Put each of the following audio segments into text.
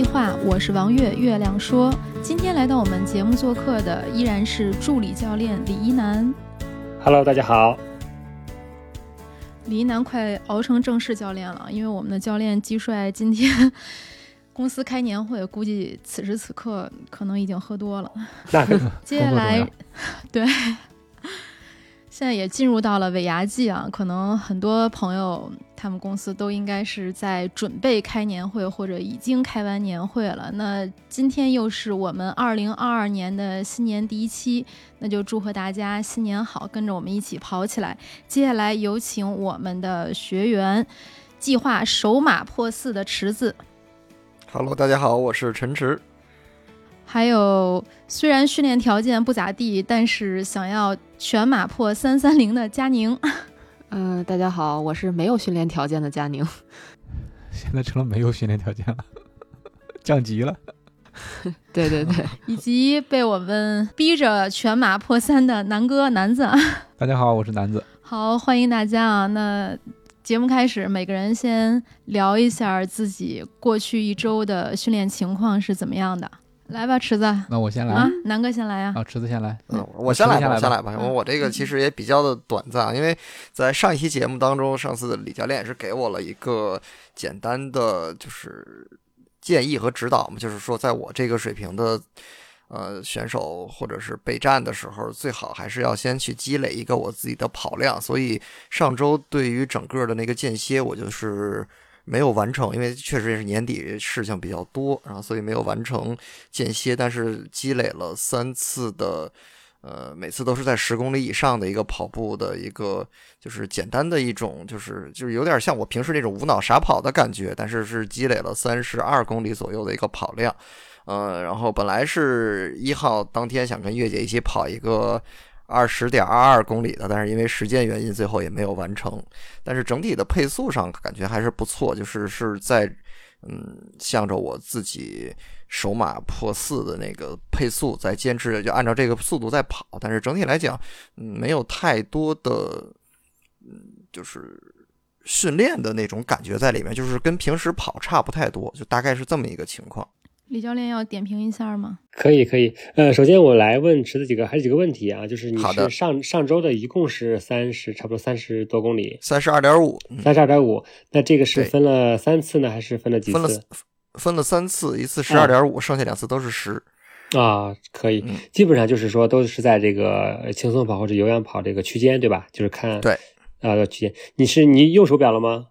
计划，我是王月。月亮说，今天来到我们节目做客的依然是助理教练李一楠。Hello，大家好。李一楠快熬成正式教练了，因为我们的教练季帅今天公司开年会，估计此时此刻可能已经喝多了。接下来，对。现在也进入到了尾牙季啊，可能很多朋友他们公司都应该是在准备开年会或者已经开完年会了。那今天又是我们二零二二年的新年第一期，那就祝贺大家新年好，跟着我们一起跑起来。接下来有请我们的学员，计划首马破四的池子。Hello，大家好，我是陈池。还有，虽然训练条件不咋地，但是想要全马破三三零的佳宁。嗯，大家好，我是没有训练条件的佳宁。现在成了没有训练条件了，降级了。对对对，以及被我们逼着全马破三的南哥南子。大家好，我是南子。好，欢迎大家啊！那节目开始，每个人先聊一下自己过去一周的训练情况是怎么样的。来吧，池子。那我先来啊，南哥先来呀。啊，池子先来。嗯，我先来吧，我先来吧。我我这个其实也比较的短暂，因为在上一期节目当中，上次李教练也是给我了一个简单的就是建议和指导嘛，就是说在我这个水平的呃选手或者是备战的时候，最好还是要先去积累一个我自己的跑量。所以上周对于整个的那个间歇，我就是。没有完成，因为确实也是年底事情比较多，然后所以没有完成间歇，但是积累了三次的，呃，每次都是在十公里以上的一个跑步的一个，就是简单的一种，就是就是有点像我平时那种无脑傻跑的感觉，但是是积累了三十二公里左右的一个跑量，呃，然后本来是一号当天想跟月姐一起跑一个。二十点二二公里的，但是因为时间原因，最后也没有完成。但是整体的配速上感觉还是不错，就是是在嗯，向着我自己首马破四的那个配速在坚持，就按照这个速度在跑。但是整体来讲，嗯，没有太多的嗯，就是训练的那种感觉在里面，就是跟平时跑差不太多，就大概是这么一个情况。李教练要点评一下吗？可以，可以。呃，首先我来问池子几个，还是几个问题啊？就是你是上上周的一共是三十，差不多三十多公里，三十二点五，三十二点五。那这个是分了三次呢，还是分了几次？分了分了三次，一次十二点五，剩下两次都是十。啊，可以，基本上就是说都是在这个轻松跑或者有氧跑这个区间，对吧？就是看对啊区间。你是你用手表了吗？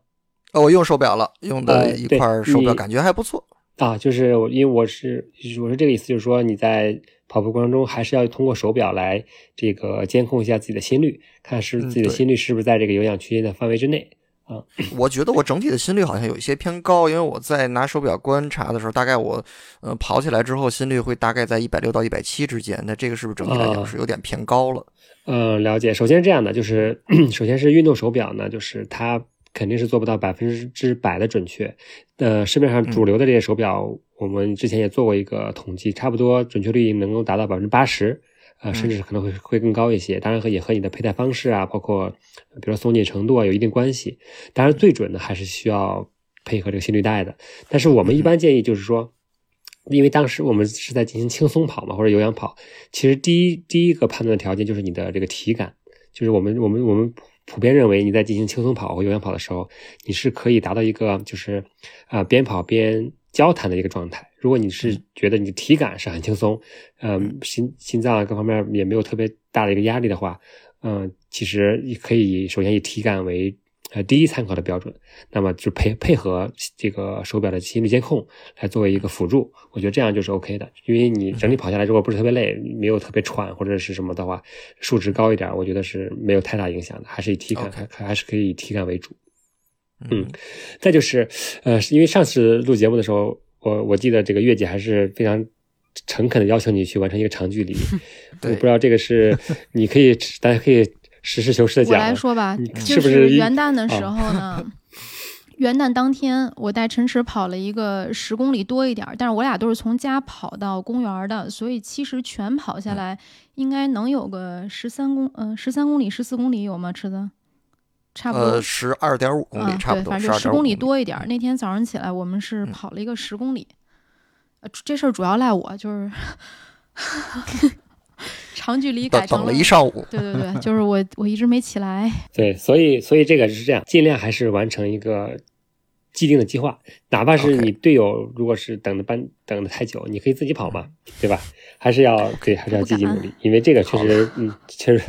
哦，我用手表了，用的一块手表，感觉还不错。啊，就是我，因为我是我是这个意思，就是说你在跑步过程中还是要通过手表来这个监控一下自己的心率，看是自己的心率是不是在这个有氧区间的范围之内啊。我觉得我整体的心率好像有一些偏高，因为我在拿手表观察的时候，大概我呃跑起来之后心率会大概在一百六到一百七之间，那这个是不是整体来讲是有点偏高了？嗯，了解。首先是这样的，就是 首先是运动手表呢，就是它。肯定是做不到百分之百的准确。呃，市面上主流的这些手表，我们之前也做过一个统计，差不多准确率能够达到百分之八十，呃，甚至可能会会更高一些。当然和也和你的佩戴方式啊，包括比如说松紧程度啊有一定关系。当然最准的还是需要配合这个心率带的。但是我们一般建议就是说，因为当时我们是在进行轻松跑嘛，或者有氧跑，其实第一第一个判断的条件就是你的这个体感，就是我们我们我们。普遍认为，你在进行轻松跑或有氧跑的时候，你是可以达到一个就是啊边跑边交谈的一个状态。如果你是觉得你的体感是很轻松，嗯，心心脏各方面也没有特别大的一个压力的话，嗯，其实你可以首先以体感为。呃，第一参考的标准，那么就配配合这个手表的心率监控来作为一个辅助，我觉得这样就是 OK 的。因为你整体跑下来如果不是特别累，没有特别喘或者是什么的话，数值高一点，我觉得是没有太大影响的，还是以体感还还是可以以体感为主。嗯，再就是呃，因为上次录节目的时候，我我记得这个月姐还是非常诚恳的要求你去完成一个长距离，我不知道这个是 你可以大家可以实事求是的讲。我来说吧，是不是元旦的时候呢？元旦当天，我带陈池跑了一个十公里多一点，但是我俩都是从家跑到公园的，所以其实全跑下来应该能有个十三公，嗯，十三公里、十四公里有吗？池子，差不多。呃，十二点五公里，差不多。反正十公里多一点。那天早上起来，我们是跑了一个十公里，呃，这事儿主要赖我，就是 长距离改成等了一上午。对对对，就是我我一直没起来。对，所以所以这个是这样，尽量还是完成一个。既定的计划，哪怕是你队友如果是等的班等的太久，你可以自己跑嘛，对吧？还是要对，还是要积极努力，因为这个确实，嗯，确实。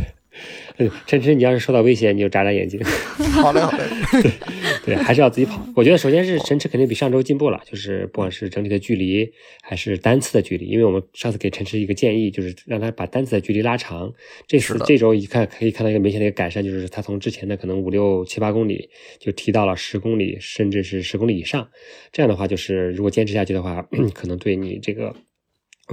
陈晨，你要是受到威胁，你就眨眨眼睛。好嘞，好嘞。对，还是要自己跑。我觉得首先是陈池肯定比上周进步了，就是不管是整体的距离还是单次的距离，因为我们上次给陈池一个建议，就是让他把单次的距离拉长。这次这周一看可以看到一个明显的一个改善，就是他从之前的可能五六七八公里，就提到了十公里，甚至是十公里以上。这样的话，就是如果坚持下去的话，可能对你这个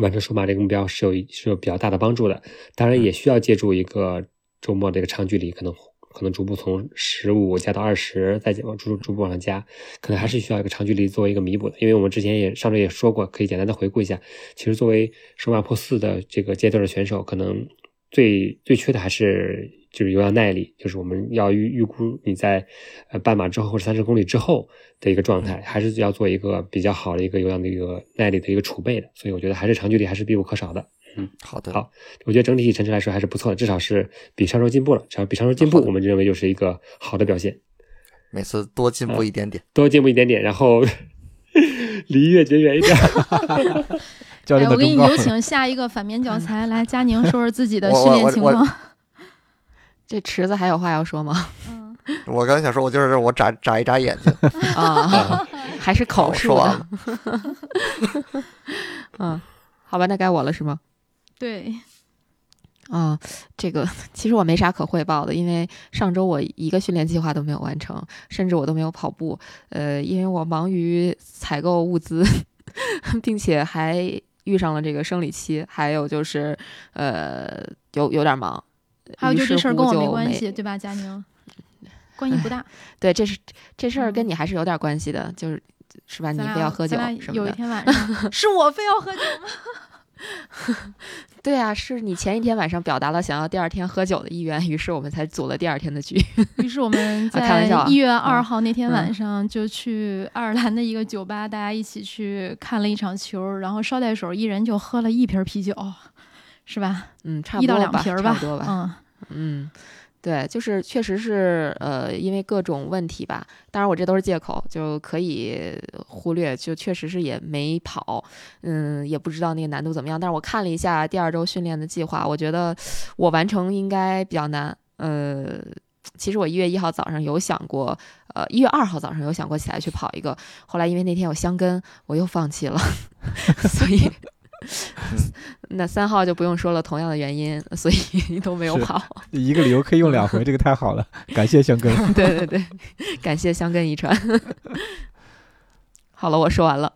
完成数码这个目标是有是有比较大的帮助的。当然，也需要借助一个。周末这个长距离可能可能逐步从十五加到二十，再往逐逐步往上加，可能还是需要一个长距离作为一个弥补的。因为我们之前也上周也说过，可以简单的回顾一下。其实作为首马破四的这个阶段的选手，可能最最缺的还是就是有氧耐力，就是我们要预预估你在呃半马之后或者三十公里之后的一个状态，还是要做一个比较好的一个有氧的一个耐力的一个储备的。所以我觉得还是长距离还是必不可少的。嗯，好的，好，我觉得整体成绩来说还是不错的，至少是比上周进步了。只要比上周进步，我们认为就是一个好的表现。每次多进步一点点，多进步一点点，然后 离越绝远一点。教练我给你有请下一个反面教材，来佳宁说说自己的训练情况。这池子还有话要说吗？嗯，我刚想说，我就是我眨眨一眨眼睛啊，还是口述的。嗯。好吧，那该我了是吗？对，啊，这个 其实我没啥可汇报的，因为上周我一个训练计划都没有完成，甚至我都没有跑步。呃，因为我忙于采购物资，并且还遇上了这个生理期，还有就是呃，有有点忙。还有就这事儿跟我没关系，对吧，佳宁？关系不大。对，这是这事儿跟你还是有点关系的，就是。是吧？你非要喝酒什么的？有一天晚上，是我非要喝酒吗？对啊，是你前一天晚上表达了想要第二天喝酒的意愿，于是我们才组了第二天的局。于是我们 在一月二号那天晚上就去爱尔兰的一个酒吧，大家一起去看了一场球，然后捎带手一人就喝了一瓶啤酒，是吧？嗯，差不多一到两瓶吧，差不多吧。嗯嗯。对，就是确实是，呃，因为各种问题吧。当然，我这都是借口，就可以忽略。就确实是也没跑，嗯，也不知道那个难度怎么样。但是我看了一下第二周训练的计划，我觉得我完成应该比较难。呃，其实我一月一号早上有想过，呃，一月二号早上有想过起来去跑一个，后来因为那天有香根，我又放弃了，所以。那三号就不用说了，同样的原因，所以都没有跑。一个理由可以用两回，这个太好了，感谢香根。对对对，感谢香根遗传。好了，我说完了。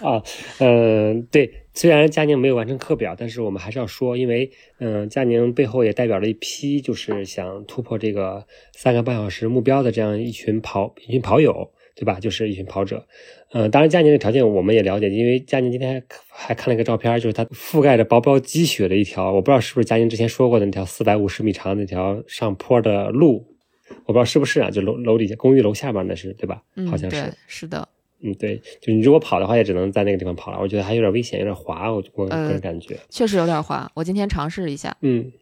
啊，嗯，对，虽然佳宁没有完成课表，但是我们还是要说，因为嗯，佳宁背后也代表了一批就是想突破这个三个半小时目标的这样一群跑一群跑友。对吧？就是一群跑者，嗯，当然佳宁的条件我们也了解，因为佳宁今天还看了一个照片，就是他覆盖着薄薄积雪的一条，我不知道是不是佳宁之前说过的那条四百五十米长那条上坡的路，我不知道是不是啊？就楼楼底下公寓楼下边那是对吧？好像是，是的，嗯，对，就你如果跑的话，也只能在那个地方跑了，我觉得还有点危险，有点滑，我我个人感觉，确实有点滑，我今天尝试了一下，嗯。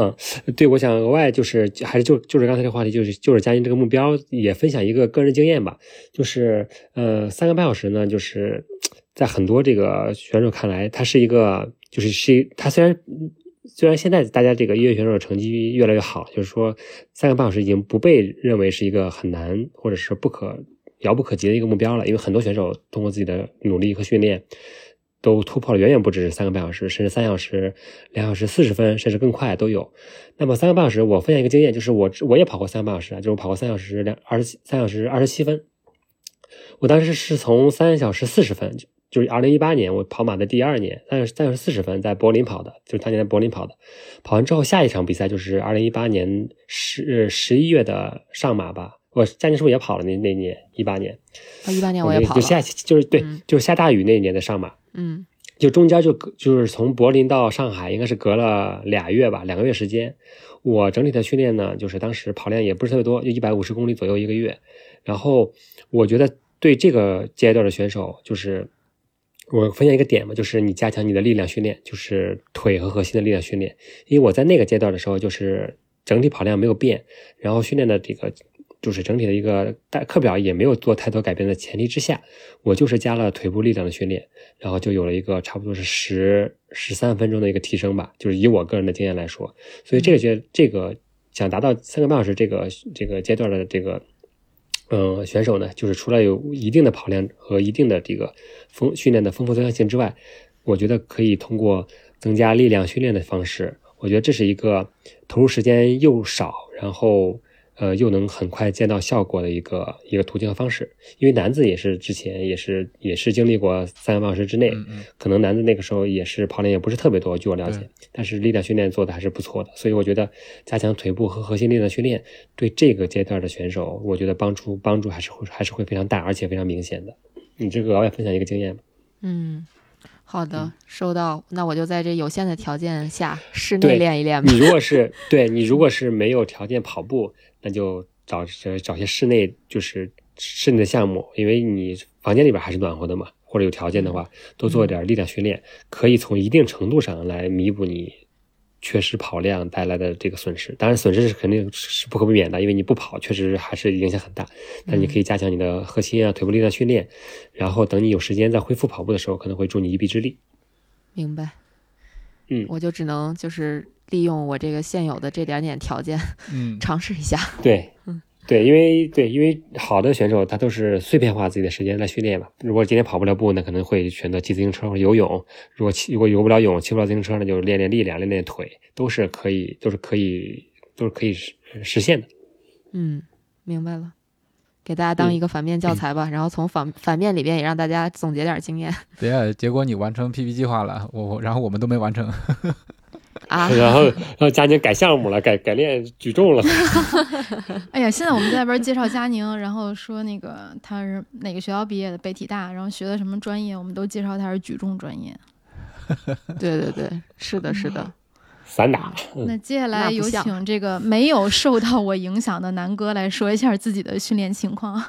嗯，对，我想额外就是还是就就是刚才这个话题，就是就是佳音这个目标也分享一个个人经验吧，就是呃三个半小时呢，就是在很多这个选手看来，它是一个就是是它虽然虽然现在大家这个业余选手成绩越来越好，就是说三个半小时已经不被认为是一个很难或者是不可遥不可及的一个目标了，因为很多选手通过自己的努力和训练。都突破了远远不止三个半小时，甚至三小时、两小时四十分，甚至更快都有。那么三个半小时，我分享一个经验，就是我我也跑过三个半小时啊，就是我跑过三小时两二十七三小时二十七分。我当时是从三小时四十分，就是二零一八年我跑马的第二年，三三小时四十分在柏林跑的，就是当年在柏林跑的。跑完之后，下一场比赛就是二零一八年十十一月的上马吧。我佳宁是不是也跑了那那年一八年？啊，一八年我也跑了。就下就是对，就是下大雨那年的上马。嗯，就中间就就是从柏林到上海，应该是隔了俩月吧，两个月时间。我整体的训练呢，就是当时跑量也不是特别多，就一百五十公里左右一个月。然后我觉得对这个阶段的选手，就是我分享一个点嘛，就是你加强你的力量训练，就是腿和核心的力量训练。因为我在那个阶段的时候，就是整体跑量没有变，然后训练的这个。就是整体的一个大课表也没有做太多改变的前提之下，我就是加了腿部力量的训练，然后就有了一个差不多是十十三分钟的一个提升吧。就是以我个人的经验来说，所以这个觉这个想达到三个半小时这个这个阶段的这个嗯选手呢，就是除了有一定的跑量和一定的这个丰训练的丰富多样性之外，我觉得可以通过增加力量训练的方式，我觉得这是一个投入时间又少，然后。呃，又能很快见到效果的一个一个途径和方式，因为男子也是之前也是也是经历过三个半小时之内，可能男子那个时候也是跑量也不是特别多，据我了解，但是力量训练做的还是不错的，所以我觉得加强腿部和核心力量训练对这个阶段的选手，我觉得帮助帮助还是会还是会非常大，而且非常明显的。你这个额外分享一个经验吧。嗯。好的，收到。那我就在这有限的条件下室内练一练吧。你如果是对你如果是没有条件跑步，那就找找些室内就是室内的项目，因为你房间里边还是暖和的嘛。或者有条件的话，多做点力量训练，可以从一定程度上来弥补你。缺失跑量带来的这个损失，当然损失是肯定是不可避免的，因为你不跑确实还是影响很大。但你可以加强你的核心啊、腿部力量训练，然后等你有时间再恢复跑步的时候，可能会助你一臂之力。明白。嗯，我就只能就是利用我这个现有的这点点条件，嗯，尝试一下。对，嗯。对，因为对，因为好的选手他都是碎片化自己的时间来训练嘛。如果今天跑不了步，那可能会选择骑自行车或者游泳；如果骑如果游不了泳，骑不了自行车，那就练练力量，练练腿，都是可以，都是可以，都是可以实实现的。嗯，明白了，给大家当一个反面教材吧，然后从反反面里边也让大家总结点经验。对，结果你完成 PP 计划了，我然后我们都没完成。啊，然后然后佳宁改项目了，改改练举重了。哎呀，现在我们在那边介绍佳宁，然后说那个他是哪个学校毕业的，北体大，然后学的什么专业，我们都介绍他是举重专业。对对对，是的，是的。散打。那接下来有请这个没有受到我影响的南哥来说一下自己的训练情况。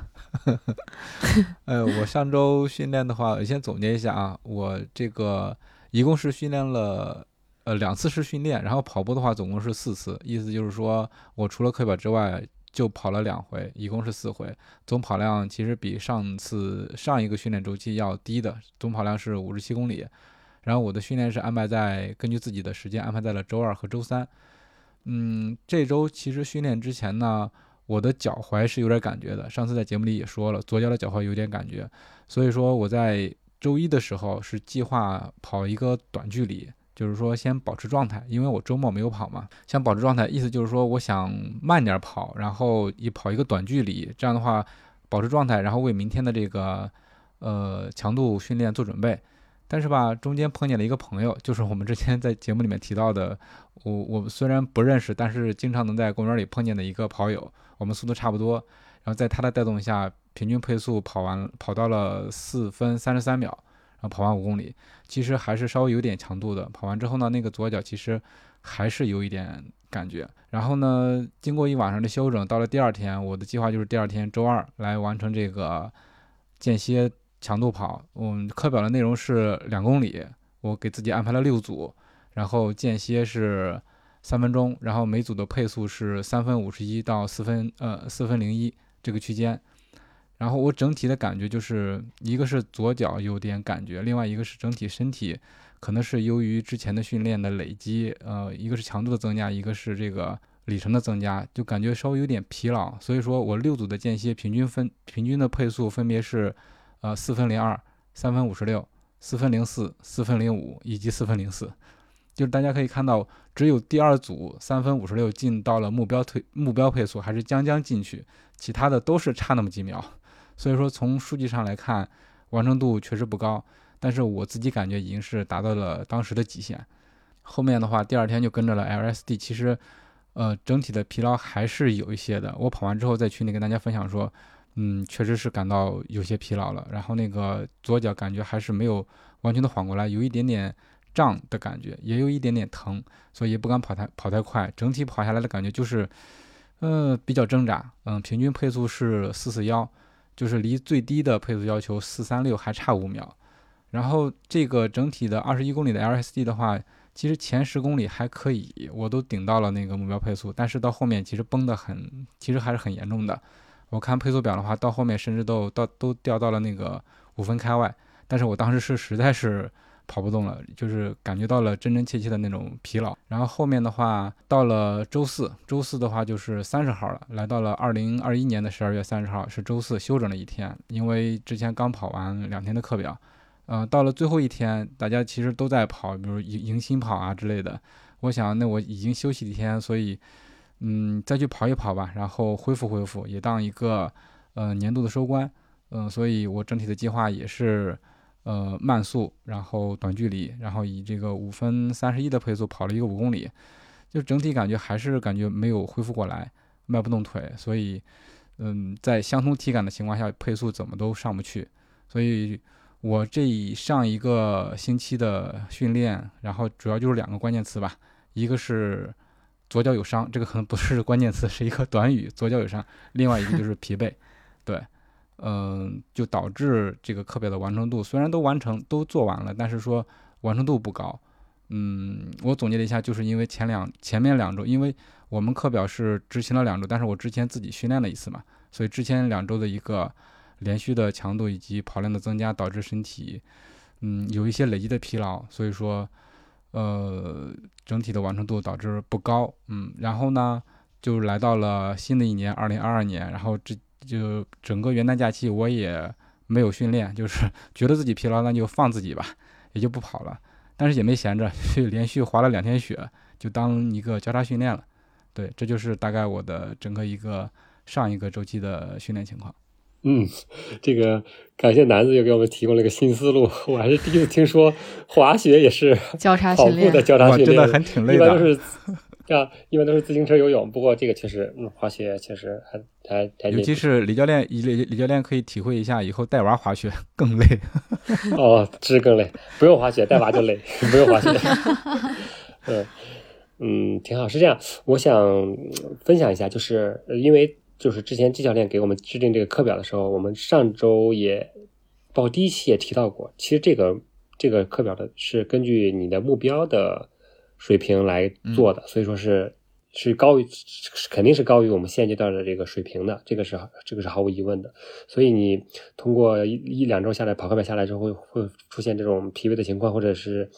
呃，我上周训练的话，我先总结一下啊，我这个一共是训练了。呃，两次是训练，然后跑步的话总共是四次，意思就是说我除了课表之外就跑了两回，一共是四回，总跑量其实比上次上一个训练周期要低的，总跑量是五十七公里。然后我的训练是安排在根据自己的时间安排在了周二和周三。嗯，这周其实训练之前呢，我的脚踝是有点感觉的，上次在节目里也说了，左脚的脚踝有点感觉，所以说我在周一的时候是计划跑一个短距离。就是说，先保持状态，因为我周末没有跑嘛，想保持状态，意思就是说，我想慢点跑，然后一跑一个短距离，这样的话保持状态，然后为明天的这个呃强度训练做准备。但是吧，中间碰见了一个朋友，就是我们之前在节目里面提到的，我我虽然不认识，但是经常能在公园里碰见的一个跑友，我们速度差不多，然后在他的带动下，平均配速跑完跑到了四分三十三秒。然后跑完五公里，其实还是稍微有点强度的。跑完之后呢，那个左脚其实还是有一点感觉。然后呢，经过一晚上的休整，到了第二天，我的计划就是第二天周二来完成这个间歇强度跑。我们课表的内容是两公里，我给自己安排了六组，然后间歇是三分钟，然后每组的配速是三分五十一到四分呃四分零一这个区间。然后我整体的感觉就是一个是左脚有点感觉，另外一个是整体身体可能是由于之前的训练的累积，呃，一个是强度的增加，一个是这个里程的增加，就感觉稍微有点疲劳。所以说我六组的间歇平均分平均的配速分别是，呃，四分零二、三分五十六、四分零四、四分零五以及四分零四。就是大家可以看到，只有第二组三分五十六进到了目标推目标配速，还是将将进去，其他的都是差那么几秒。所以说从数据上来看，完成度确实不高。但是我自己感觉已经是达到了当时的极限。后面的话，第二天就跟着了 LSD，其实，呃，整体的疲劳还是有一些的。我跑完之后在群里跟大家分享说，嗯，确实是感到有些疲劳了。然后那个左脚感觉还是没有完全的缓过来，有一点点。胀的感觉，也有一点点疼，所以不敢跑太跑太快。整体跑下来的感觉就是，呃，比较挣扎。嗯，平均配速是四四幺，就是离最低的配速要求四三六还差五秒。然后这个整体的二十一公里的 LSD 的话，其实前十公里还可以，我都顶到了那个目标配速。但是到后面其实崩得很，其实还是很严重的。我看配速表的话，到后面甚至都到都掉到了那个五分开外。但是我当时是实在是。跑不动了，就是感觉到了真真切切的那种疲劳。然后后面的话，到了周四，周四的话就是三十号了，来到了二零二一年的十二月三十号，是周四休整了一天，因为之前刚跑完两天的课表。呃，到了最后一天，大家其实都在跑，比如迎迎新跑啊之类的。我想，那我已经休息一天，所以，嗯，再去跑一跑吧，然后恢复恢复，也当一个呃年度的收官。嗯，所以我整体的计划也是。呃，慢速，然后短距离，然后以这个五分三十一的配速跑了一个五公里，就整体感觉还是感觉没有恢复过来，迈不动腿，所以，嗯，在相同体感的情况下，配速怎么都上不去。所以我这上一个星期的训练，然后主要就是两个关键词吧，一个是左脚有伤，这个可能不是关键词，是一个短语，左脚有伤。另外一个就是疲惫，嗯，就导致这个课表的完成度虽然都完成都做完了，但是说完成度不高。嗯，我总结了一下，就是因为前两前面两周，因为我们课表是执行了两周，但是我之前自己训练了一次嘛，所以之前两周的一个连续的强度以及跑量的增加，导致身体嗯有一些累积的疲劳，所以说呃整体的完成度导致不高。嗯，然后呢就来到了新的一年二零二二年，然后这。就整个元旦假期我也没有训练，就是 觉得自己疲劳，那就放自己吧，也就不跑了。但是也没闲着，去连续滑了两天雪，就当一个交叉训练了。对，这就是大概我的整个一个上一个周期的训练情况。嗯，这个感谢南子又给我们提供了一个新思路，我还是第一次听说滑雪也是交叉训练的交叉训练，真的很挺累的。一般都是。啊，一般都是自行车、游泳，不过这个确实，嗯，滑雪确实还还还。尤其是李教练，李李教练可以体会一下，以后带娃滑雪更累。哦，是更累，不用滑雪带娃就累，不用滑雪。嗯嗯，挺好。是这样，我想分享一下，就是因为就是之前季教练给我们制定这个课表的时候，我们上周也包括第一期也提到过，其实这个这个课表的是根据你的目标的。水平来做的，所以说是是高于，肯定是高于我们现阶段的这个水平的，这个是这个是毫无疑问的。所以你通过一一两周下来跑课表下来之后，会会出现这种疲惫的情况，或者是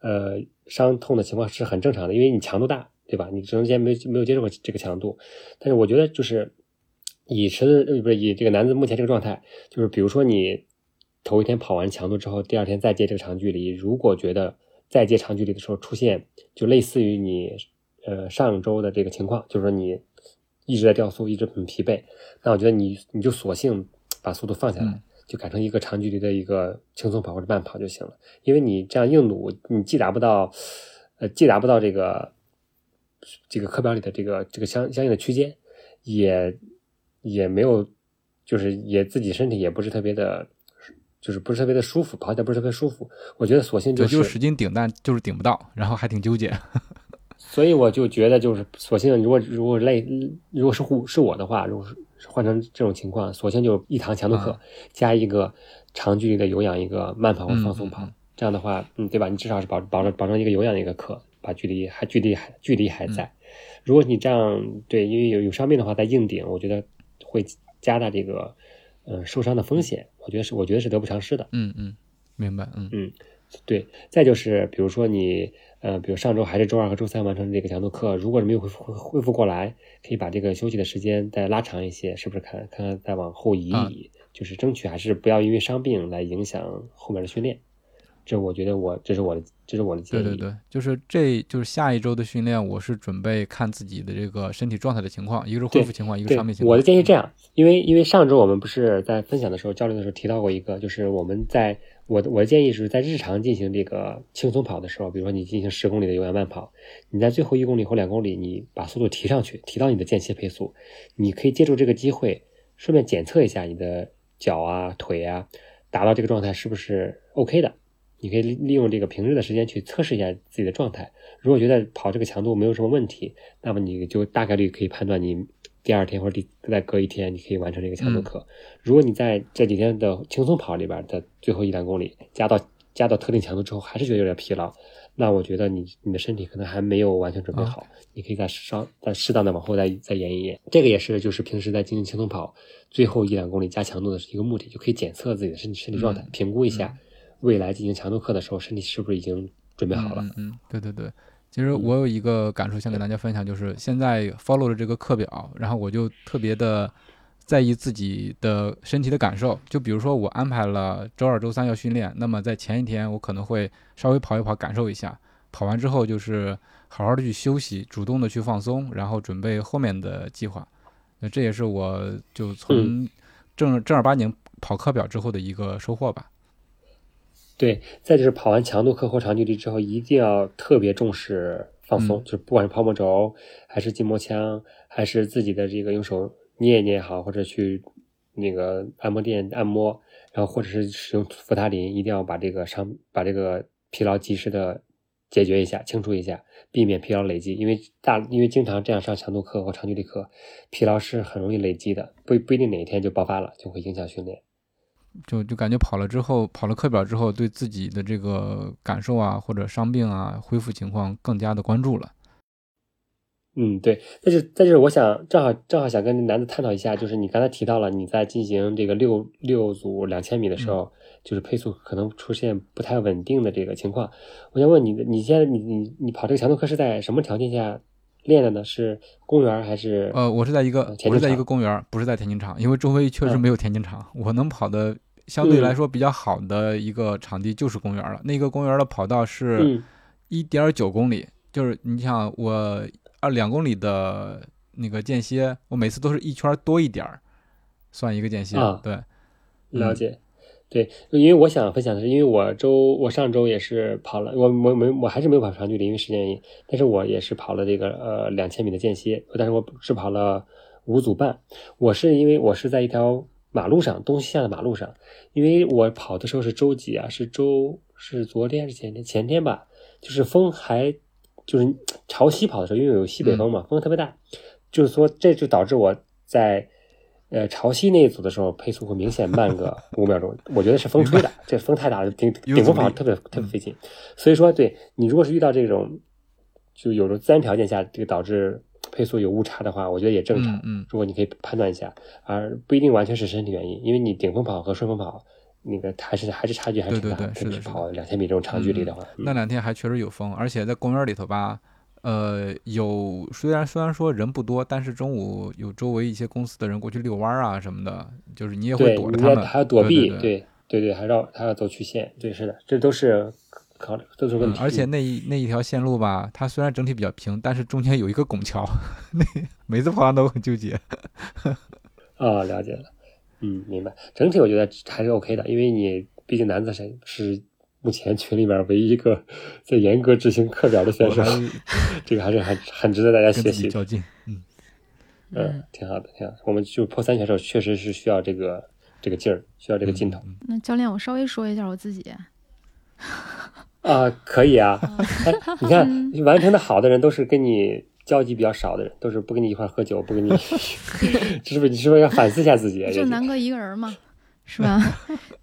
呃伤痛的情况是很正常的，因为你强度大，对吧？你中间没没有接受过这个强度。但是我觉得就是以池子不是以这个男子目前这个状态，就是比如说你头一天跑完强度之后，第二天再接这个长距离，如果觉得再接长距离的时候出现，就类似于你，呃，上周的这个情况，就是说你一直在掉速，一直很疲惫。那我觉得你你就索性把速度放下来，就改成一个长距离的一个轻松跑或者慢跑就行了。因为你这样硬努，你既达不到，呃，既达不到这个这个课表里的这个这个相相应的区间，也也没有，就是也自己身体也不是特别的。就是不是特别的舒服，跑起来不是特别舒服。我觉得索性就是使劲顶，但就是顶不到，然后还挺纠结。所以我就觉得，就是索性，如果如果累，如果是护是我的话，如果是换成这种情况，索性就一堂强度课加一个长距离的有氧，一个慢跑或放松跑。这样的话，嗯，对吧？你至少是保保证保证一个有氧的一个课，把距离还距离还距离还在。如果你这样对，因为有有伤病的话，再硬顶，我觉得会加大这个。呃，受伤的风险，我觉得是，我觉得是得不偿失的。嗯嗯，明白。嗯嗯，对。再就是，比如说你，呃，比如上周还是周二和周三完成这个强度课，如果是没有恢复恢复过来，可以把这个休息的时间再拉长一些，是不是？看看再往后移一移，就是争取还是不要因为伤病来影响后面的训练。这我觉得我这是我的这是我的建议。对对对，就是这就是下一周的训练，我是准备看自己的这个身体状态的情况，一个是恢复情况，一个伤病情况。我的建议这样，因为因为上周我们不是在分享的时候交流的时候提到过一个，就是我们在我的我的建议是在日常进行这个轻松跑的时候，比如说你进行十公里的有氧慢跑，你在最后一公里或两公里，你把速度提上去，提到你的间歇配速，你可以借助这个机会，顺便检测一下你的脚啊腿啊，达到这个状态是不是 OK 的。你可以利利用这个平日的时间去测试一下自己的状态。如果觉得跑这个强度没有什么问题，那么你就大概率可以判断你第二天或者第再隔一天，你可以完成这个强度课。如果你在这几天的轻松跑里边的最后一两公里加到加到特定强度之后，还是觉得有点疲劳，那我觉得你你的身体可能还没有完全准备好，你可以再稍再适当的往后再再延一延。这个也是就是平时在进行轻松跑最后一两公里加强度的一个目的，就可以检测自己的身体身体状态，评估一下。未来进行强度课的时候，身体是不是已经准备好了？嗯，对对对。其实我有一个感受想跟大家分享，就是现在 follow 了这个课表，然后我就特别的在意自己的身体的感受。就比如说我安排了周二、周三要训练，那么在前一天我可能会稍微跑一跑，感受一下。跑完之后就是好好的去休息，主动的去放松，然后准备后面的计划。那这也是我就从正正儿八经跑课表之后的一个收获吧。对，再就是跑完强度课或长距离之后，一定要特别重视放松，就是不管是泡沫轴，还是筋膜枪，还是自己的这个用手捏一捏也好，或者去那个按摩店按摩，然后或者是使用扶他林，一定要把这个伤把这个疲劳及时的解决一下，清除一下，避免疲劳累积。因为大因为经常这样上强度课或长距离课，疲劳是很容易累积的，不不一定哪一天就爆发了，就会影响训练。就就感觉跑了之后，跑了课表之后，对自己的这个感受啊，或者伤病啊，恢复情况更加的关注了。嗯，对。但是，但是，我想正好正好想跟男子探讨一下，就是你刚才提到了你在进行这个六六组两千米的时候，就是配速可能出现不太稳定的这个情况。我想问你，你现在你你你跑这个强度课是在什么条件下练的呢？是公园还是？呃，我是在一个我是在一个公园，不是在田径场，因为周围确实没有田径场，我能跑的。相对来说比较好的一个场地就是公园了。那个公园的跑道是一点九公里，就是你想我二两公里的那个间歇，我每次都是一圈多一点儿，算一个间歇。对，了解。对，因为我想分享的是，因为我周我上周也是跑了，我我没我还是没有跑长距离，因为时间原因。但是我也是跑了这个呃两千米的间歇，但是我只跑了五组半。我是因为我是在一条。马路上，东西向的马路上，因为我跑的时候是周几啊？是周是昨天还是前天？前天吧，就是风还就是朝西跑的时候，因为有西北风嘛，风特别大，就是说这就导致我在呃潮汐那一组的时候配速会明显慢个五秒钟。我觉得是风吹的，这风太大了，顶顶风跑特别特别费劲。所以说，对你如果是遇到这种就有着自然条件下，这个导致。配速有误差的话，我觉得也正常。嗯，如果你可以判断一下，而不一定完全是身体原因，因为你顶风跑和顺风跑，那个还是还是差距还是挺大。的。是跑两千米这种长距离的话，那两天还确实有风，而且在公园里头吧，呃，有虽然虽然说人不多，但是中午有周围一些公司的人过去遛弯啊什么的，就是你也会躲着他们，还要躲避，对对对，还绕还要走曲线，对，是的，这都是。考都是问题，而且那一那一条线路吧，它虽然整体比较平，但是中间有一个拱桥，那每次跑完都很纠结。啊，了解了，嗯，明白。整体我觉得还是 OK 的，因为你毕竟男子是是目前群里面唯一一个在严格执行课表的选手，这个还是很很值得大家学习。较劲，嗯嗯，挺好的，挺好。我们就破三选手确实是需要这个这个劲儿，需要这个劲头。那教练，我稍微说一下我自己。啊，可以啊！哎，你看，完成的好的人都是跟你交集比较少的人，都是不跟你一块喝酒，不跟你，是不是？你是不是要反思一下自己？就南哥一个人嘛，是吧？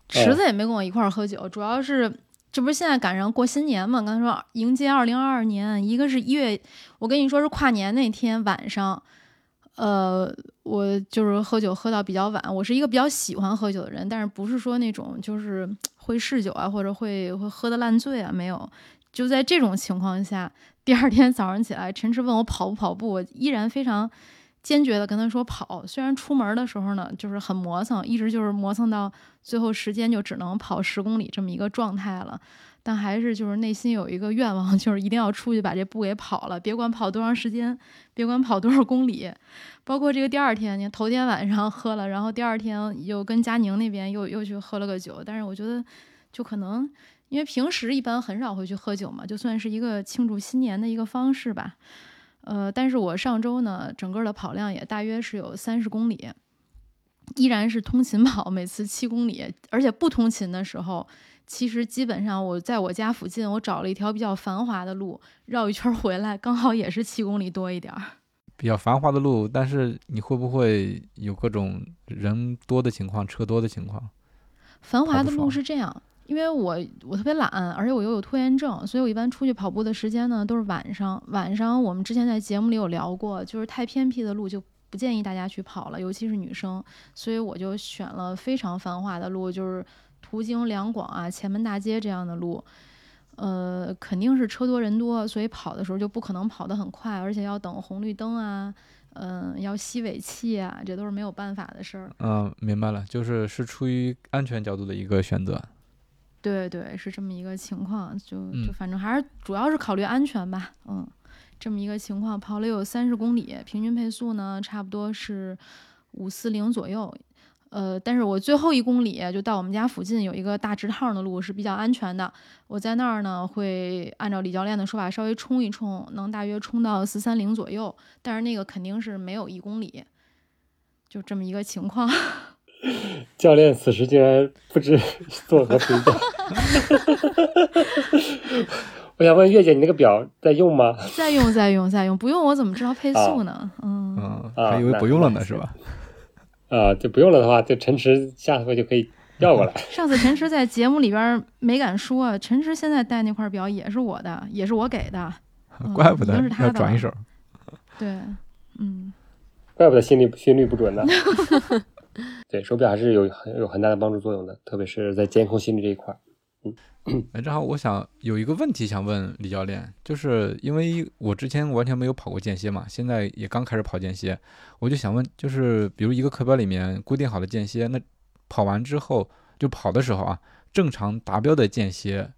池子也没跟我一块喝酒，主要是这不是现在赶上过新年嘛？刚才说迎接二零二二年，一个是一月，我跟你说是跨年那天晚上，呃，我就是喝酒喝到比较晚。我是一个比较喜欢喝酒的人，但是不是说那种就是。会嗜酒啊，或者会会喝的烂醉啊？没有，就在这种情况下，第二天早上起来，陈驰问我跑不跑步，我依然非常坚决的跟他说跑。虽然出门的时候呢，就是很磨蹭，一直就是磨蹭到最后时间就只能跑十公里这么一个状态了，但还是就是内心有一个愿望，就是一定要出去把这步给跑了。别管跑多长时间，别管跑多少公里，包括这个第二天，你头天晚上喝了，然后第二天又跟佳宁那边又又去喝了个酒。但是我觉得，就可能因为平时一般很少会去喝酒嘛，就算是一个庆祝新年的一个方式吧。呃，但是我上周呢，整个的跑量也大约是有三十公里，依然是通勤跑，每次七公里，而且不通勤的时候，其实基本上我在我家附近，我找了一条比较繁华的路，绕一圈回来，刚好也是七公里多一点儿。比较繁华的路，但是你会不会有各种人多的情况、车多的情况？繁华的路是这样。因为我我特别懒，而且我又有拖延症，所以我一般出去跑步的时间呢都是晚上。晚上我们之前在节目里有聊过，就是太偏僻的路就不建议大家去跑了，尤其是女生。所以我就选了非常繁华的路，就是途经两广啊、前门大街这样的路。呃，肯定是车多人多，所以跑的时候就不可能跑得很快，而且要等红绿灯啊，嗯，要吸尾气啊，这都是没有办法的事儿。嗯，明白了，就是是出于安全角度的一个选择。对对，是这么一个情况，就就反正还是主要是考虑安全吧，嗯，这么一个情况，跑了有三十公里，平均配速呢差不多是五四零左右，呃，但是我最后一公里就到我们家附近有一个大直趟的路是比较安全的，我在那儿呢会按照李教练的说法稍微冲一冲，能大约冲到四三零左右，但是那个肯定是没有一公里，就这么一个情况。教练此时竟然不知 作何评价。我想问月姐，你那个表在用吗？在用，在用，在用。不用我怎么知道配速呢？嗯嗯，还以为不用了呢，是吧？啊，就不用了的话，就陈池下回就可以要过来。上次陈池在节目里边没敢说，陈池现在戴那块表也是我的，也是我给的。怪不得要转一手。对，嗯。怪不得心率心率不准呢。对手表还是有很有很大的帮助作用的，特别是在监控心率这一块。嗯，哎，正好我想有一个问题想问李教练，就是因为我之前完全没有跑过间歇嘛，现在也刚开始跑间歇，我就想问，就是比如一个课表里面固定好的间歇，那跑完之后就跑的时候啊，正常达标的间歇，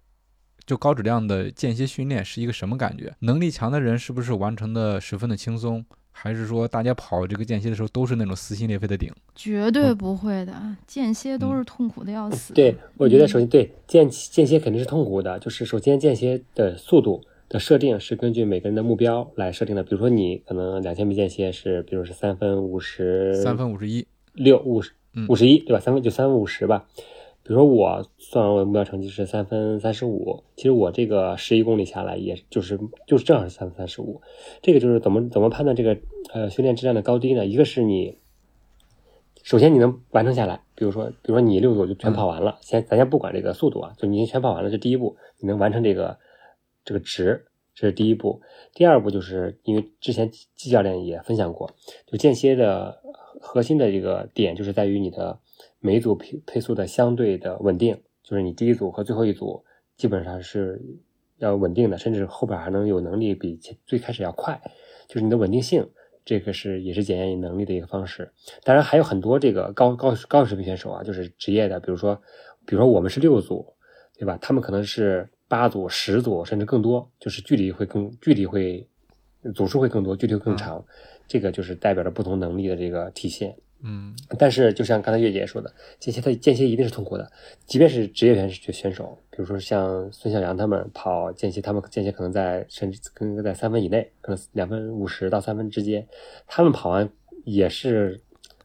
就高质量的间歇训练是一个什么感觉？能力强的人是不是完成的十分的轻松？还是说，大家跑这个间歇的时候都是那种撕心裂肺的顶？绝对不会的，间歇都是痛苦的要死。对，我觉得首先对间间歇肯定是痛苦的。就是首先间歇的速度的设定是根据每个人的目标来设定的。比如说你可能两千米间歇是，比如是三分五十，三分五十一，六五十五十一，对吧？三分就三分五十吧。比如说我算完我目标成绩是三分三十五，其实我这个十一公里下来，也就是就是正好是三分三十五。这个就是怎么怎么判断这个呃训练质量的高低呢？一个是你首先你能完成下来，比如说比如说你六组就全跑完了，先咱先不管这个速度啊，就你全跑完了，这第一步你能完成这个这个值，这是第一步。第二步就是因为之前季教练也分享过，就间歇的核心的这个点就是在于你的。每组配配速的相对的稳定，就是你第一组和最后一组基本上是要稳定的，甚至后边还能有能力比最开始要快，就是你的稳定性，这个是也是检验你能力的一个方式。当然还有很多这个高高高水平选手啊，就是职业的，比如说比如说我们是六组，对吧？他们可能是八组、十组甚至更多，就是距离会更距离会组数会更多，距离会更长，这个就是代表着不同能力的这个体现。嗯，但是就像刚才月姐说的，间歇它间歇一定是痛苦的，即便是职业选手选手，比如说像孙晓阳他们跑间歇，他们间歇可能在甚至可能在三分以内，可能两分五十到三分之间，他们跑完也是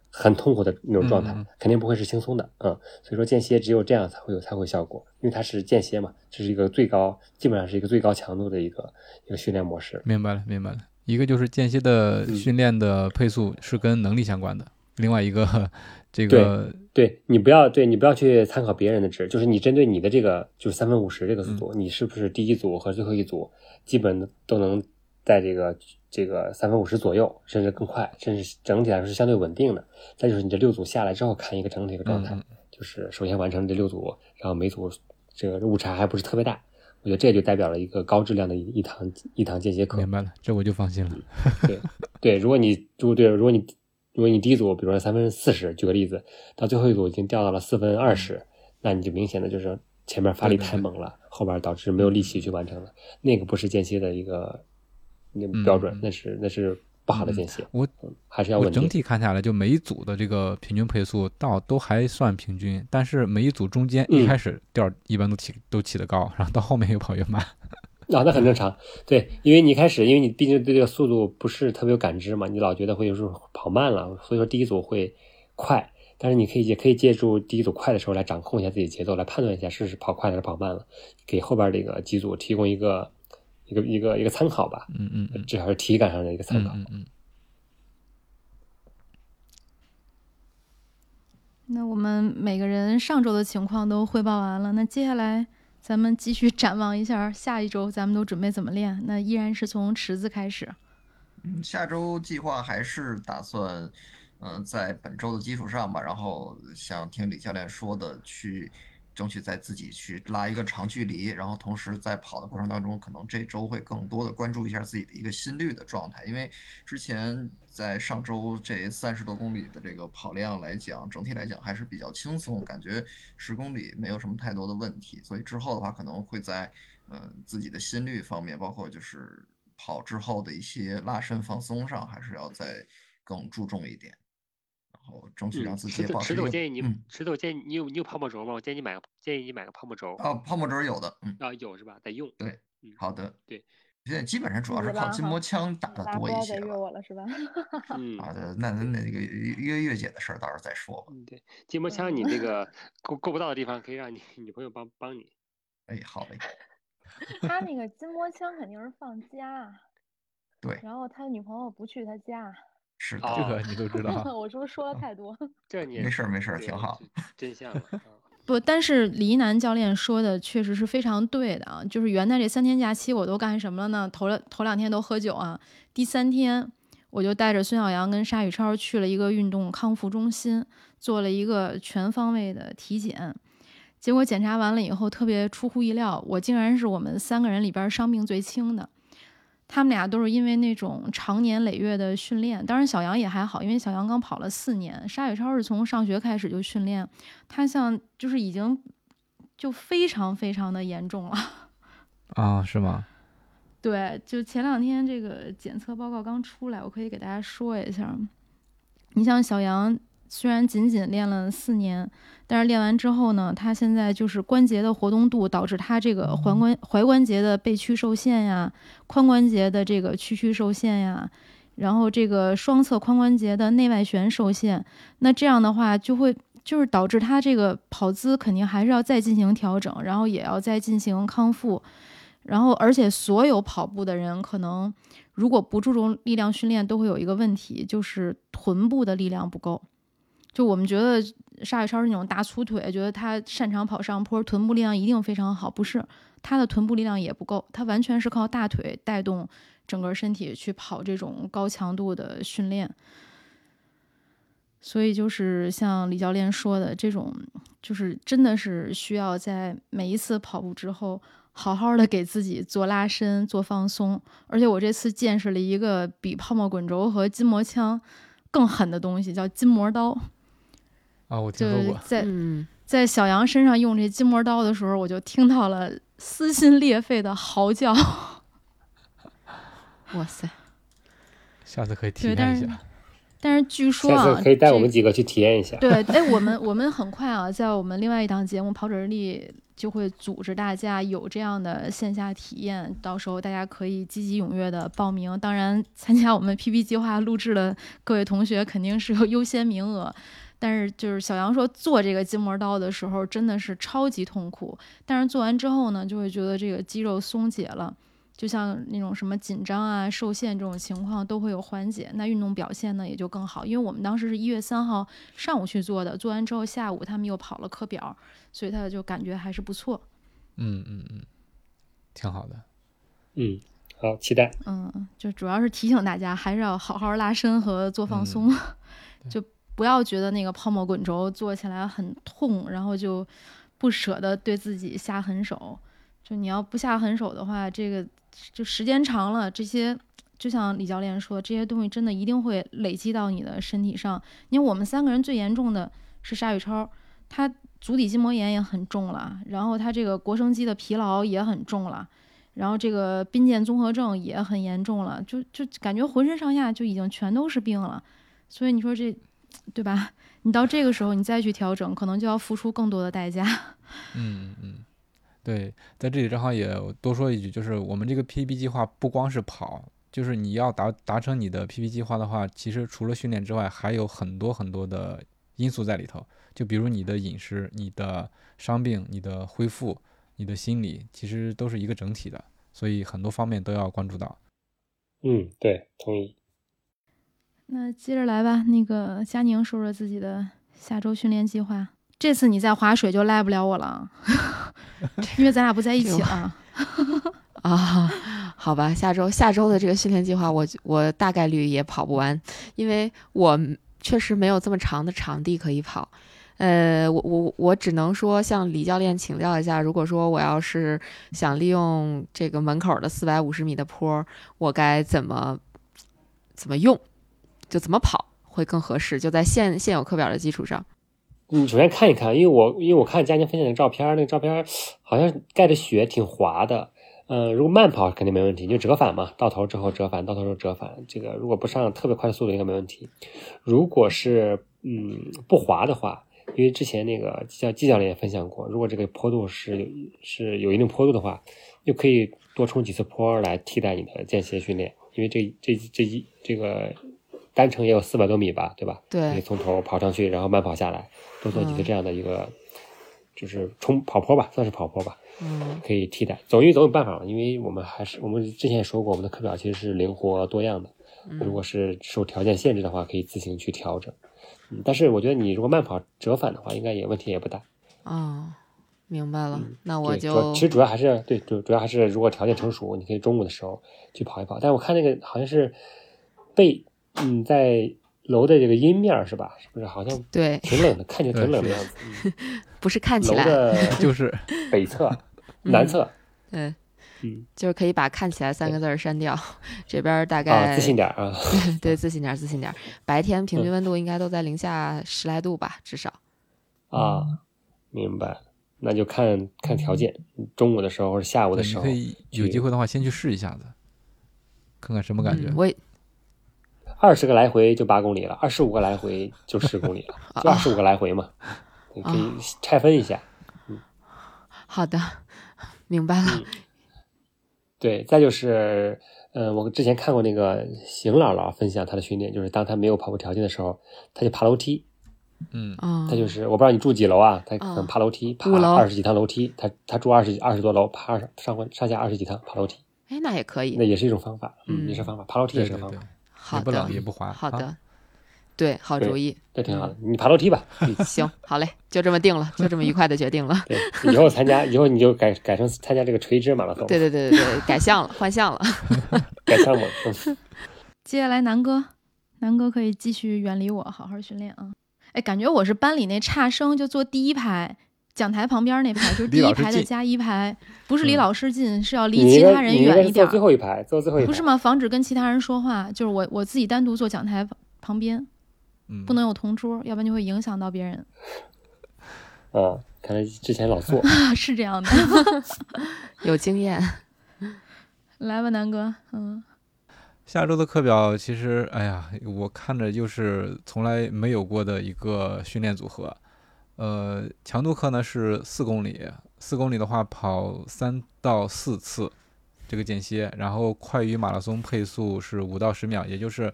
很痛苦的那种状态，肯定不会是轻松的，嗯，所以说间歇只有这样才会有才会效果，因为它是间歇嘛，这是一个最高，基本上是一个最高强度的一个一个训练模式。明白了，明白了，一个就是间歇的训练的配速是跟能力相关的。另外一个，这个对对你不要对你不要去参考别人的值，就是你针对你的这个就是三分五十这个速度，你是不是第一组和最后一组基本都能在这个这个三分五十左右，甚至更快，甚至整体来说是相对稳定的。再就是你这六组下来之后看一个整体的状态，就是首先完成这六组，然后每组这个误差还不是特别大，我觉得这就代表了一个高质量的一一堂一堂间歇课。明白了，这我就放心了。对对，如果你如对，如果你如果你第一组比如说三分四十，举个例子，到最后一组已经掉到了四分二十，那你就明显的就是前面发力太猛了，后边导致没有力气去完成了，那个不是间歇的一个那标准，那是那是。不好的间歇，我还是要我整体看下来，就每一组的这个平均配速到都还算平均，但是每一组中间一开始调一般都起都起得高，然后到后面越跑越慢。啊，那很正常，对，因为你一开始，因为你毕竟对这个速度不是特别有感知嘛，你老觉得会有时候跑慢了，所以说第一组会快，但是你可以也可以借助第一组快的时候来掌控一下自己节奏，来判断一下是是跑快还是跑慢了，给后边这个几组提供一个。一个一个一个参考吧，嗯嗯，至少是体感上的一个参考。嗯嗯。那我们每个人上周的情况都汇报完了，那接下来咱们继续展望一下下一周，咱们都准备怎么练？那依然是从池子开始。嗯，下周计划还是打算，嗯，在本周的基础上吧，然后想听李教练说的去。争取在自己去拉一个长距离，然后同时在跑的过程当中，可能这周会更多的关注一下自己的一个心率的状态，因为之前在上周这三十多公里的这个跑量来讲，整体来讲还是比较轻松，感觉十公里没有什么太多的问题，所以之后的话可能会在嗯自己的心率方面，包括就是跑之后的一些拉伸放松上，还是要再更注重一点。我争取让自己保持。池子，我建议你，池子，我建议你有你有泡沫轴吗？我建议你买个，建议你买个泡沫轴。啊，泡沫轴有的，嗯啊有是吧？得用。对，好的，对。现在基本上主要是靠筋膜枪打的多一些了。我了是吧？嗯，好的，那那那个约月姐的事儿到时候再说吧。嗯，对，筋膜 枪你那个 够够不到的地方，可以让你女朋友帮帮你。哎，好嘞。他那个筋膜枪肯定是放家。对。然后他女朋友不去他家。是的，这个你都知道。我是不是说了太多？这你没事没事，挺好。真相。不，但是李一楠教练说的确实是非常对的啊！就是元旦这三天假期，我都干什么了呢？头了头两天都喝酒啊，第三天我就带着孙小阳跟沙宇超去了一个运动康复中心，做了一个全方位的体检。结果检查完了以后，特别出乎意料，我竟然是我们三个人里边伤病最轻的。他们俩都是因为那种长年累月的训练，当然小杨也还好，因为小杨刚跑了四年。沙雪超是从上学开始就训练，他像就是已经就非常非常的严重了 啊？是吗？对，就前两天这个检测报告刚出来，我可以给大家说一下。你像小杨。虽然仅仅练了四年，但是练完之后呢，他现在就是关节的活动度导致他这个踝关踝关节的背屈受限呀，髋关节的这个屈曲受限呀，然后这个双侧髋关节的内外旋受限，那这样的话就会就是导致他这个跑姿肯定还是要再进行调整，然后也要再进行康复，然后而且所有跑步的人可能如果不注重力量训练，都会有一个问题，就是臀部的力量不够。就我们觉得沙宇超是那种大粗腿，觉得他擅长跑上坡，臀部力量一定非常好。不是，他的臀部力量也不够，他完全是靠大腿带动整个身体去跑这种高强度的训练。所以就是像李教练说的，这种就是真的是需要在每一次跑步之后，好好的给自己做拉伸、做放松。而且我这次见识了一个比泡沫滚轴和筋膜枪更狠的东西，叫筋膜刀。啊，我听说过。在在小杨身上用这筋膜刀的时候，我就听到了撕心裂肺的嚎叫。哇塞！下次可以体验一下。但是据说啊，下次可以带我们几个去体验一下。对，哎，我们我们很快啊，在我们另外一档节目《跑者日历》就会组织大家有这样的线下体验，到时候大家可以积极踊跃的报名。当然，参加我们 PP 计划录制的各位同学肯定是有优先名额。但是就是小杨说做这个筋膜刀的时候真的是超级痛苦，但是做完之后呢，就会觉得这个肌肉松解了，就像那种什么紧张啊、受限这种情况都会有缓解，那运动表现呢也就更好。因为我们当时是一月三号上午去做的，做完之后下午他们又跑了课表，所以他就感觉还是不错。嗯嗯嗯，挺好的。嗯，好，期待。嗯，就主要是提醒大家还是要好好拉伸和做放松，就。不要觉得那个泡沫滚轴做起来很痛，然后就不舍得对自己下狠手，就你要不下狠手的话，这个就时间长了，这些就像李教练说，这些东西真的一定会累积到你的身体上。因为我们三个人最严重的是沙宇超，他足底筋膜炎也很重了，然后他这个腘绳肌的疲劳也很重了，然后这个髌腱综合症也很严重了，就就感觉浑身上下就已经全都是病了。所以你说这，对吧？你到这个时候你再去调整，可能就要付出更多的代价。嗯嗯，对，在这里正好也多说一句，就是我们这个 PB 计划不光是跑，就是你要达达成你的 PB 计划的话，其实除了训练之外，还有很多很多的因素在里头。就比如你的饮食、你的伤病、你的恢复、你的心理，其实都是一个整体的，所以很多方面都要关注到。嗯，对，同意。那接着来吧，那个佳宁说说自己的下周训练计划。这次你在划水就赖不了我了，因为咱俩不在一起了。啊，好吧，下周下周的这个训练计划，我我大概率也跑不完，因为我确实没有这么长的场地可以跑。呃，我我我只能说向李教练请教一下，如果说我要是想利用这个门口的四百五十米的坡，我该怎么怎么用？就怎么跑会更合适？就在现现有课表的基础上。你首先看一看，因为我因为我看佳宁分享的照片，那个照片好像盖着雪，挺滑的。嗯，如果慢跑肯定没问题，就折返嘛，到头之后折返，到头之后折返。这个如果不上特别快的速度，应该没问题。如果是嗯不滑的话，因为之前那个教季教练也分享过，如果这个坡度是有是有一定坡度的话，又可以多冲几次坡来替代你的间歇训练，因为这这这一这个。单程也有四百多米吧，对吧？对，你从头跑上去，然后慢跑下来，多做几次这样的一个，就是冲跑坡吧，算是跑坡吧。嗯，可以替代，总有总有办法嘛。因为我们还是我们之前也说过，我们的课表其实是灵活多样的。如果是受条件限制的话，可以自行去调整。嗯，但是我觉得你如果慢跑折返的话，应该也问题也不大。哦，明白了。那我就其实主要还是对主主要还是如果条件成熟，你可以中午的时候去跑一跑。但是我看那个好像是背。嗯，在楼的这个阴面是吧？是不是好像对挺冷的，看起来挺冷的样子。不是看起来，就是北侧、南侧。嗯嗯，就是可以把“看起来”三个字删掉。这边大概自信点啊。对，自信点，自信点。白天平均温度应该都在零下十来度吧，至少。啊，明白。那就看看条件，中午的时候或者下午的时候，可以有机会的话先去试一下子，看看什么感觉。我也。二十个来回就八公里了，二十五个来回就十公里了，就二十五个来回嘛，你可以拆分一下。嗯，好的，明白了。对，再就是，嗯，我之前看过那个邢姥姥分享她的训练，就是当她没有跑步条件的时候，她就爬楼梯。嗯，她就是我不知道你住几楼啊，她可能爬楼梯，爬二十几趟楼梯，她她住二十二十多楼，爬上上上下二十几趟爬楼梯。哎，那也可以，那也是一种方法，嗯，也是方法，爬楼梯也是个方法。也不冷也不滑，好的，对，好主意，这挺好的。你爬楼梯吧，行，好嘞，就这么定了，就这么愉快的决定了。对，以后参加，以后你就改改成参加这个垂直马拉松。对对对对对，改向了，换向了，改项目。接下来南哥，南哥可以继续远离我，好好训练啊。哎，感觉我是班里那差生，就坐第一排。讲台旁边那排就是第一排的加一排，不是离老师近，是要离其他人远一点。坐最后一排，坐最后一排。不是吗？防止跟其他人说话，就是我我自己单独坐讲台旁边，不能有同桌，要不然就会影响到别人。啊，看来之前老坐。是这样的，有经验。来吧，南哥，嗯。下周的课表其实，哎呀，我看着就是从来没有过的一个训练组合。呃，强度课呢是四公里，四公里的话跑三到四次这个间歇，然后快于马拉松配速是五到十秒，也就是，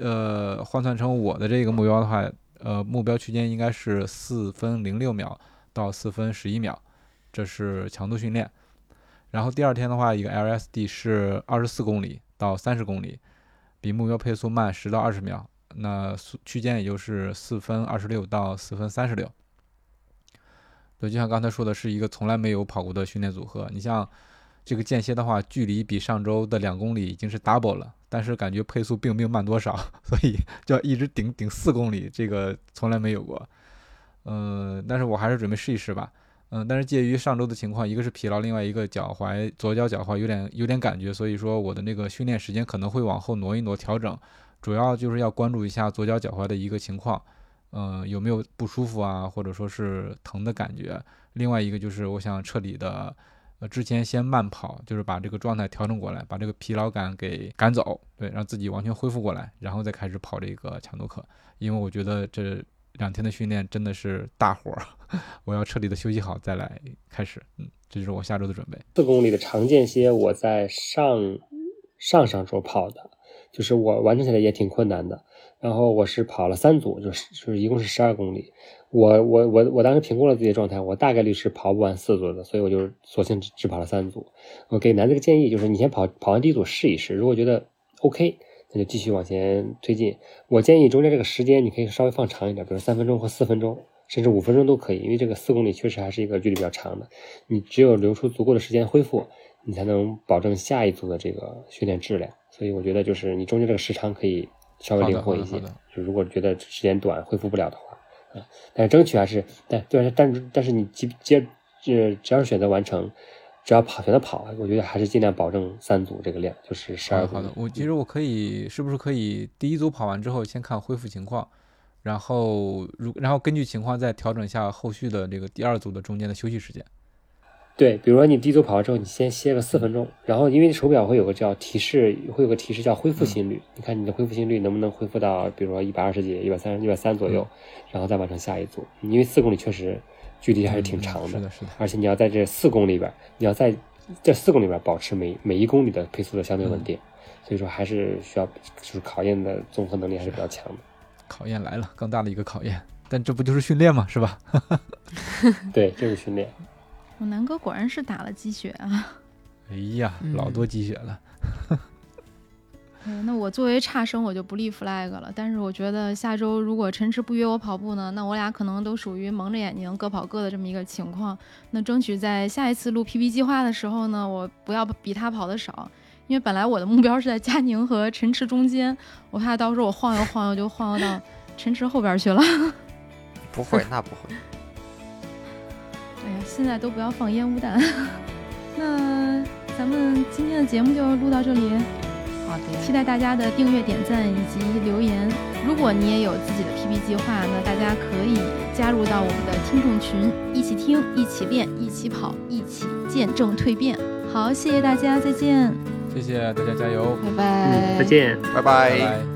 呃，换算成我的这个目标的话，呃，目标区间应该是四分零六秒到四分十一秒，这是强度训练。然后第二天的话，一个 LSD 是二十四公里到三十公里，比目标配速慢十到二十秒，那速区间也就是四分二十六到四分三十六。对，就像刚才说的，是一个从来没有跑过的训练组合。你像这个间歇的话，距离比上周的两公里已经是 double 了，但是感觉配速并没有慢多少，所以就要一直顶顶四公里，这个从来没有过。呃，但是我还是准备试一试吧。嗯，但是介于上周的情况，一个是疲劳，另外一个脚踝左脚脚踝有点有点感觉，所以说我的那个训练时间可能会往后挪一挪调整，主要就是要关注一下左脚脚踝的一个情况，嗯，有没有不舒服啊，或者说是疼的感觉。另外一个就是我想彻底的，呃，之前先慢跑，就是把这个状态调整过来，把这个疲劳感给赶走，对，让自己完全恢复过来，然后再开始跑这个强度课，因为我觉得这。两天的训练真的是大活，我要彻底的休息好再来开始。嗯，这就是我下周的准备。四公里的长间歇，我在上上上周跑的，就是我完成起来也挺困难的。然后我是跑了三组，就是就是一共是十二公里。我我我我当时评估了自己的状态，我大概率是跑不完四组的，所以我就索性只只跑了三组。我给男这个建议就是，你先跑跑完第一组试一试，如果觉得 OK。那就继续往前推进。我建议中间这个时间你可以稍微放长一点，比如三分钟或四分钟，甚至五分钟都可以。因为这个四公里确实还是一个距离比较长的，你只有留出足够的时间恢复，你才能保证下一组的这个训练质量。所以我觉得就是你中间这个时长可以稍微灵活一些。就如果觉得时间短恢复不了的话，啊，但是争取还是但对，但但是你接接只只要是选择完成。只要跑，选择跑，我觉得还是尽量保证三组这个量，就是十二。好的，我其实我可以，是不是可以第一组跑完之后先看恢复情况，然后如然后根据情况再调整一下后续的这个第二组的中间的休息时间。对，比如说你第一组跑完之后，你先歇个四分钟，然后因为手表会有个叫提示，会有个提示叫恢复心率，你看你的恢复心率能不能恢复到，比如说一百二十几、一百三、一百三左右，然后再完成下一组。因为四公里确实。距离还是挺长的，是的，是的。而且你要在这四公里里边，你要在这四公里里边保持每每一公里的配速的相对稳定，所以说还是需要就是考验的综合能力还是比较强的。考验来了，更大的一个考验，但这不就是训练吗？是吧？对，就是训练。我南哥果然是打了鸡血啊！哎呀，老多鸡血了。嗯那我作为差生，我就不立 flag 了。但是我觉得下周如果陈池不约我跑步呢，那我俩可能都属于蒙着眼睛各跑各的这么一个情况。那争取在下一次录 PB 计划的时候呢，我不要比他跑的少，因为本来我的目标是在佳宁和陈池中间，我怕到时候我晃悠晃悠就晃悠到陈池后边去了。不会，那不会。哎呀，现在都不要放烟雾弹。那咱们今天的节目就录到这里。好的，期待大家的订阅、点赞以及留言。如果你也有自己的 PP 计划，那大家可以加入到我们的听众群，一起听、一起练、一起跑、一起见证蜕变。好，谢谢大家，再见。谢谢大家，加油，拜拜，再见，拜拜。